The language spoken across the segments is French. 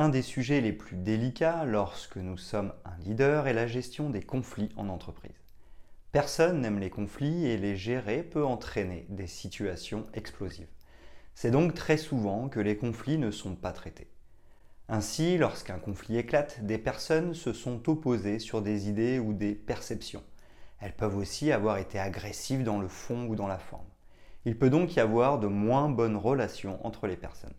Un des sujets les plus délicats lorsque nous sommes un leader est la gestion des conflits en entreprise. Personne n'aime les conflits et les gérer peut entraîner des situations explosives. C'est donc très souvent que les conflits ne sont pas traités. Ainsi, lorsqu'un conflit éclate, des personnes se sont opposées sur des idées ou des perceptions. Elles peuvent aussi avoir été agressives dans le fond ou dans la forme. Il peut donc y avoir de moins bonnes relations entre les personnes.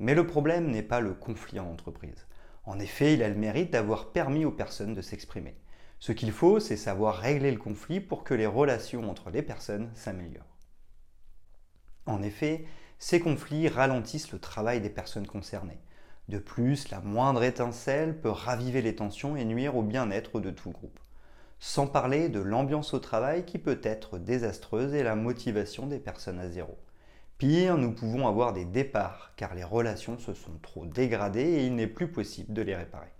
Mais le problème n'est pas le conflit en entreprise. En effet, il a le mérite d'avoir permis aux personnes de s'exprimer. Ce qu'il faut, c'est savoir régler le conflit pour que les relations entre les personnes s'améliorent. En effet, ces conflits ralentissent le travail des personnes concernées. De plus, la moindre étincelle peut raviver les tensions et nuire au bien-être de tout groupe. Sans parler de l'ambiance au travail qui peut être désastreuse et la motivation des personnes à zéro. Pire, nous pouvons avoir des départs car les relations se sont trop dégradées et il n'est plus possible de les réparer.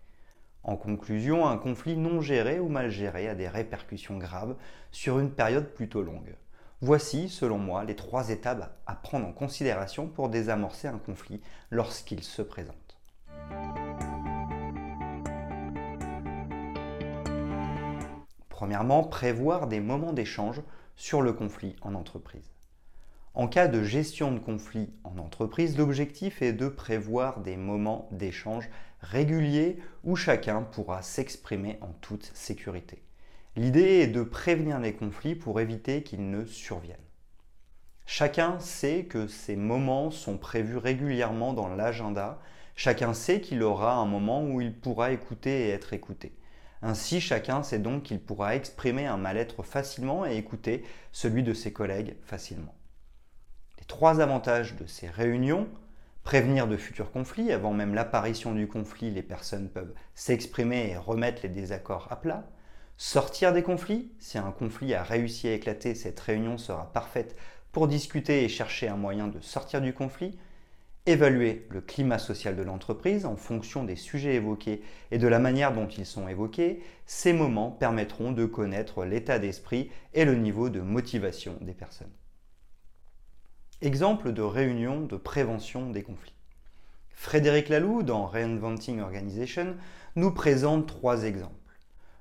En conclusion, un conflit non géré ou mal géré a des répercussions graves sur une période plutôt longue. Voici, selon moi, les trois étapes à prendre en considération pour désamorcer un conflit lorsqu'il se présente. Premièrement, prévoir des moments d'échange sur le conflit en entreprise. En cas de gestion de conflit en entreprise, l'objectif est de prévoir des moments d'échange réguliers où chacun pourra s'exprimer en toute sécurité. L'idée est de prévenir les conflits pour éviter qu'ils ne surviennent. Chacun sait que ces moments sont prévus régulièrement dans l'agenda. Chacun sait qu'il aura un moment où il pourra écouter et être écouté. Ainsi, chacun sait donc qu'il pourra exprimer un mal-être facilement et écouter celui de ses collègues facilement trois avantages de ces réunions. Prévenir de futurs conflits. Avant même l'apparition du conflit, les personnes peuvent s'exprimer et remettre les désaccords à plat. Sortir des conflits. Si un conflit a réussi à éclater, cette réunion sera parfaite pour discuter et chercher un moyen de sortir du conflit. Évaluer le climat social de l'entreprise en fonction des sujets évoqués et de la manière dont ils sont évoqués. Ces moments permettront de connaître l'état d'esprit et le niveau de motivation des personnes. Exemple de réunion de prévention des conflits. Frédéric Laloux, dans Reinventing Organization, nous présente trois exemples.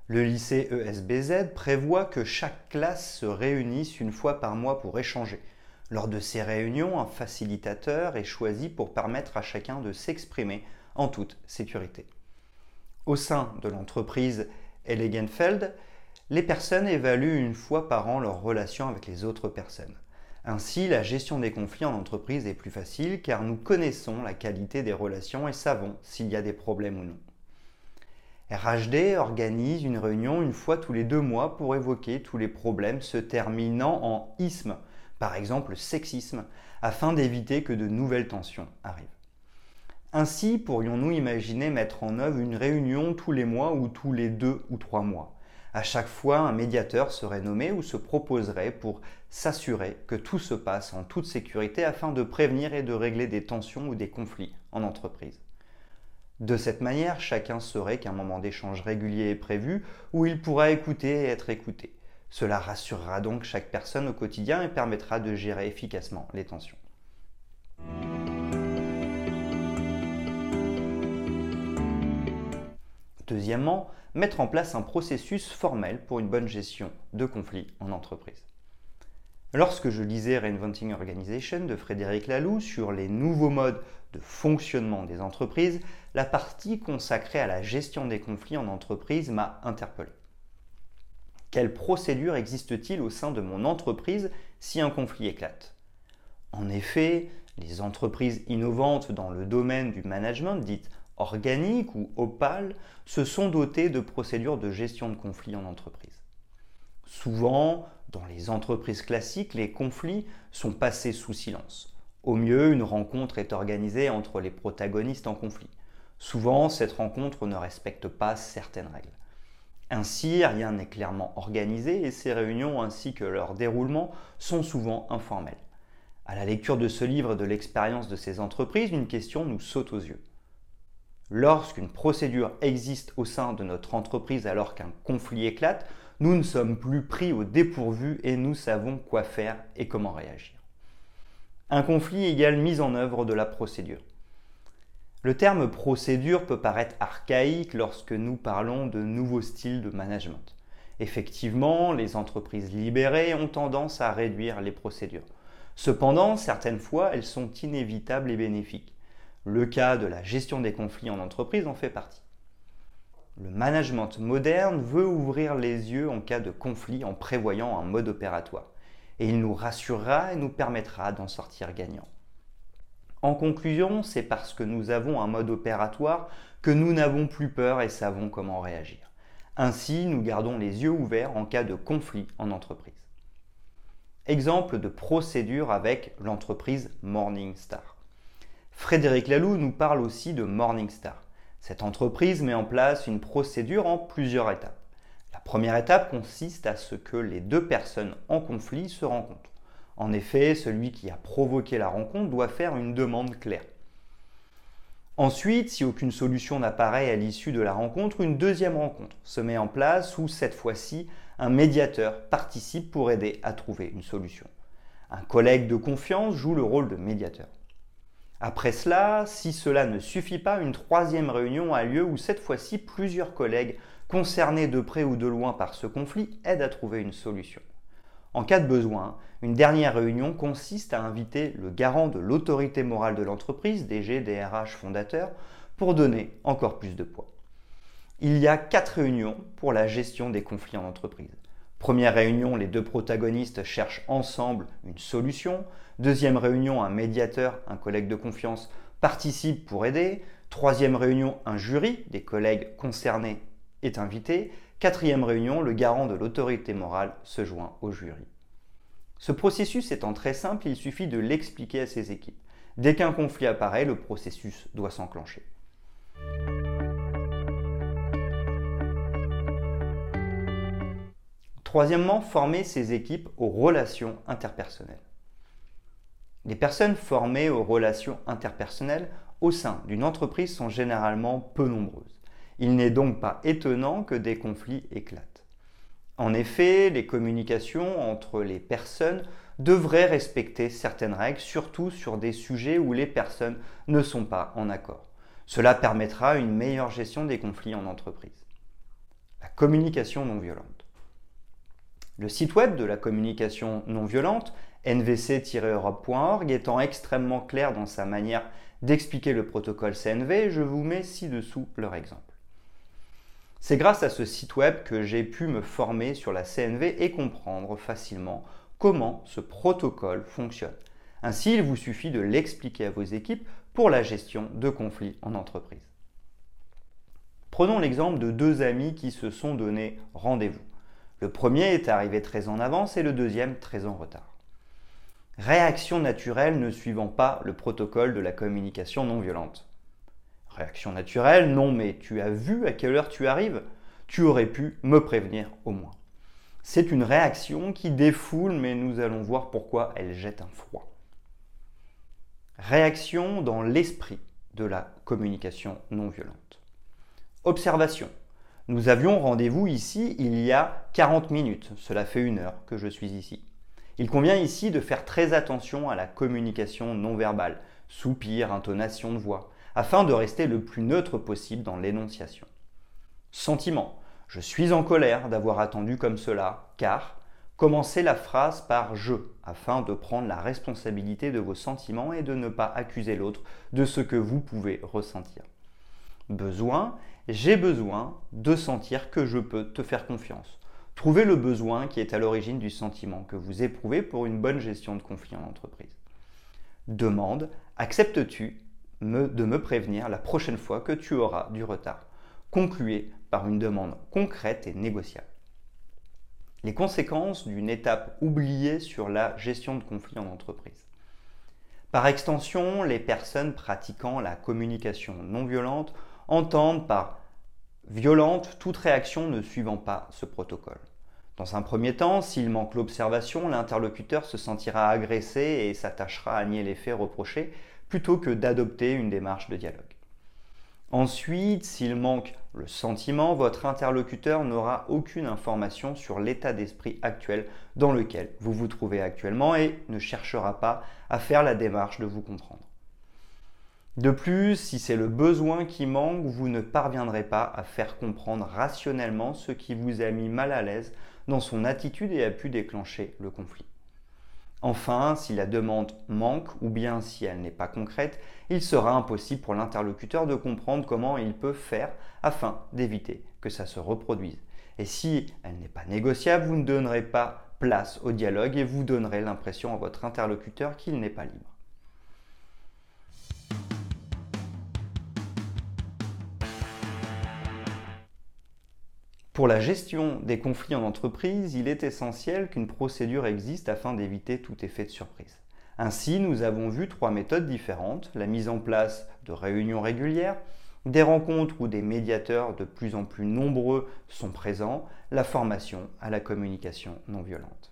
Le lycée ESBZ prévoit que chaque classe se réunisse une fois par mois pour échanger. Lors de ces réunions, un facilitateur est choisi pour permettre à chacun de s'exprimer en toute sécurité. Au sein de l'entreprise Elegenfeld, les personnes évaluent une fois par an leurs relations avec les autres personnes. Ainsi, la gestion des conflits en entreprise est plus facile car nous connaissons la qualité des relations et savons s'il y a des problèmes ou non. RHD organise une réunion une fois tous les deux mois pour évoquer tous les problèmes se terminant en isme, par exemple sexisme, afin d'éviter que de nouvelles tensions arrivent. Ainsi, pourrions-nous imaginer mettre en œuvre une réunion tous les mois ou tous les deux ou trois mois? À chaque fois, un médiateur serait nommé ou se proposerait pour s'assurer que tout se passe en toute sécurité afin de prévenir et de régler des tensions ou des conflits en entreprise. De cette manière, chacun saurait qu'un moment d'échange régulier est prévu où il pourra écouter et être écouté. Cela rassurera donc chaque personne au quotidien et permettra de gérer efficacement les tensions. Deuxièmement, mettre en place un processus formel pour une bonne gestion de conflits en entreprise. Lorsque je lisais Reinventing Organization de Frédéric Laloux sur les nouveaux modes de fonctionnement des entreprises, la partie consacrée à la gestion des conflits en entreprise m'a interpellé. Quelle procédure existe-t-il au sein de mon entreprise si un conflit éclate? En effet, les entreprises innovantes dans le domaine du management, dites organiques ou opales se sont dotés de procédures de gestion de conflits en entreprise. Souvent, dans les entreprises classiques, les conflits sont passés sous silence. Au mieux, une rencontre est organisée entre les protagonistes en conflit. Souvent, cette rencontre ne respecte pas certaines règles. Ainsi, rien n'est clairement organisé et ces réunions ainsi que leur déroulement sont souvent informels. À la lecture de ce livre et de l'expérience de ces entreprises, une question nous saute aux yeux. Lorsqu'une procédure existe au sein de notre entreprise alors qu'un conflit éclate, nous ne sommes plus pris au dépourvu et nous savons quoi faire et comment réagir. Un conflit égale mise en œuvre de la procédure. Le terme procédure peut paraître archaïque lorsque nous parlons de nouveaux styles de management. Effectivement, les entreprises libérées ont tendance à réduire les procédures. Cependant, certaines fois, elles sont inévitables et bénéfiques. Le cas de la gestion des conflits en entreprise en fait partie. Le management moderne veut ouvrir les yeux en cas de conflit en prévoyant un mode opératoire. Et il nous rassurera et nous permettra d'en sortir gagnant. En conclusion, c'est parce que nous avons un mode opératoire que nous n'avons plus peur et savons comment réagir. Ainsi, nous gardons les yeux ouverts en cas de conflit en entreprise. Exemple de procédure avec l'entreprise Morningstar. Frédéric Laloux nous parle aussi de Morningstar. Cette entreprise met en place une procédure en plusieurs étapes. La première étape consiste à ce que les deux personnes en conflit se rencontrent. En effet, celui qui a provoqué la rencontre doit faire une demande claire. Ensuite, si aucune solution n'apparaît à l'issue de la rencontre, une deuxième rencontre se met en place où cette fois-ci, un médiateur participe pour aider à trouver une solution. Un collègue de confiance joue le rôle de médiateur. Après cela, si cela ne suffit pas, une troisième réunion a lieu où cette fois-ci plusieurs collègues concernés de près ou de loin par ce conflit aident à trouver une solution. En cas de besoin, une dernière réunion consiste à inviter le garant de l'autorité morale de l'entreprise, DG, DRH, fondateur, pour donner encore plus de poids. Il y a quatre réunions pour la gestion des conflits en entreprise. Première réunion, les deux protagonistes cherchent ensemble une solution. Deuxième réunion, un médiateur, un collègue de confiance, participe pour aider. Troisième réunion, un jury, des collègues concernés, est invité. Quatrième réunion, le garant de l'autorité morale se joint au jury. Ce processus étant très simple, il suffit de l'expliquer à ses équipes. Dès qu'un conflit apparaît, le processus doit s'enclencher. Troisièmement, former ses équipes aux relations interpersonnelles. Les personnes formées aux relations interpersonnelles au sein d'une entreprise sont généralement peu nombreuses. Il n'est donc pas étonnant que des conflits éclatent. En effet, les communications entre les personnes devraient respecter certaines règles, surtout sur des sujets où les personnes ne sont pas en accord. Cela permettra une meilleure gestion des conflits en entreprise. La communication non violente. Le site web de la communication non violente, nvc-europe.org, étant extrêmement clair dans sa manière d'expliquer le protocole CNV, je vous mets ci-dessous leur exemple. C'est grâce à ce site web que j'ai pu me former sur la CNV et comprendre facilement comment ce protocole fonctionne. Ainsi, il vous suffit de l'expliquer à vos équipes pour la gestion de conflits en entreprise. Prenons l'exemple de deux amis qui se sont donné rendez-vous. Le premier est arrivé très en avance et le deuxième très en retard. Réaction naturelle ne suivant pas le protocole de la communication non violente. Réaction naturelle, non mais tu as vu à quelle heure tu arrives? Tu aurais pu me prévenir au moins. C'est une réaction qui défoule, mais nous allons voir pourquoi elle jette un froid. Réaction dans l'esprit de la communication non violente. Observation. Nous avions rendez-vous ici il y a 40 minutes. Cela fait une heure que je suis ici. Il convient ici de faire très attention à la communication non verbale, soupir, intonation de voix, afin de rester le plus neutre possible dans l'énonciation. Sentiment. Je suis en colère d'avoir attendu comme cela, car commencez la phrase par je, afin de prendre la responsabilité de vos sentiments et de ne pas accuser l'autre de ce que vous pouvez ressentir. Besoin, j'ai besoin de sentir que je peux te faire confiance. Trouvez le besoin qui est à l'origine du sentiment que vous éprouvez pour une bonne gestion de conflit en entreprise. Demande, acceptes-tu de me prévenir la prochaine fois que tu auras du retard? Concluez par une demande concrète et négociable. Les conséquences d'une étape oubliée sur la gestion de conflits en entreprise. Par extension, les personnes pratiquant la communication non violente entendent par violente toute réaction ne suivant pas ce protocole. Dans un premier temps, s'il manque l'observation, l'interlocuteur se sentira agressé et s'attachera à nier les faits reprochés plutôt que d'adopter une démarche de dialogue. Ensuite, s'il manque le sentiment, votre interlocuteur n'aura aucune information sur l'état d'esprit actuel dans lequel vous vous trouvez actuellement et ne cherchera pas à faire la démarche de vous comprendre. De plus, si c'est le besoin qui manque, vous ne parviendrez pas à faire comprendre rationnellement ce qui vous a mis mal à l'aise dans son attitude et a pu déclencher le conflit. Enfin, si la demande manque ou bien si elle n'est pas concrète, il sera impossible pour l'interlocuteur de comprendre comment il peut faire afin d'éviter que ça se reproduise. Et si elle n'est pas négociable, vous ne donnerez pas place au dialogue et vous donnerez l'impression à votre interlocuteur qu'il n'est pas libre. Pour la gestion des conflits en entreprise, il est essentiel qu'une procédure existe afin d'éviter tout effet de surprise. Ainsi, nous avons vu trois méthodes différentes, la mise en place de réunions régulières, des rencontres où des médiateurs de plus en plus nombreux sont présents, la formation à la communication non violente.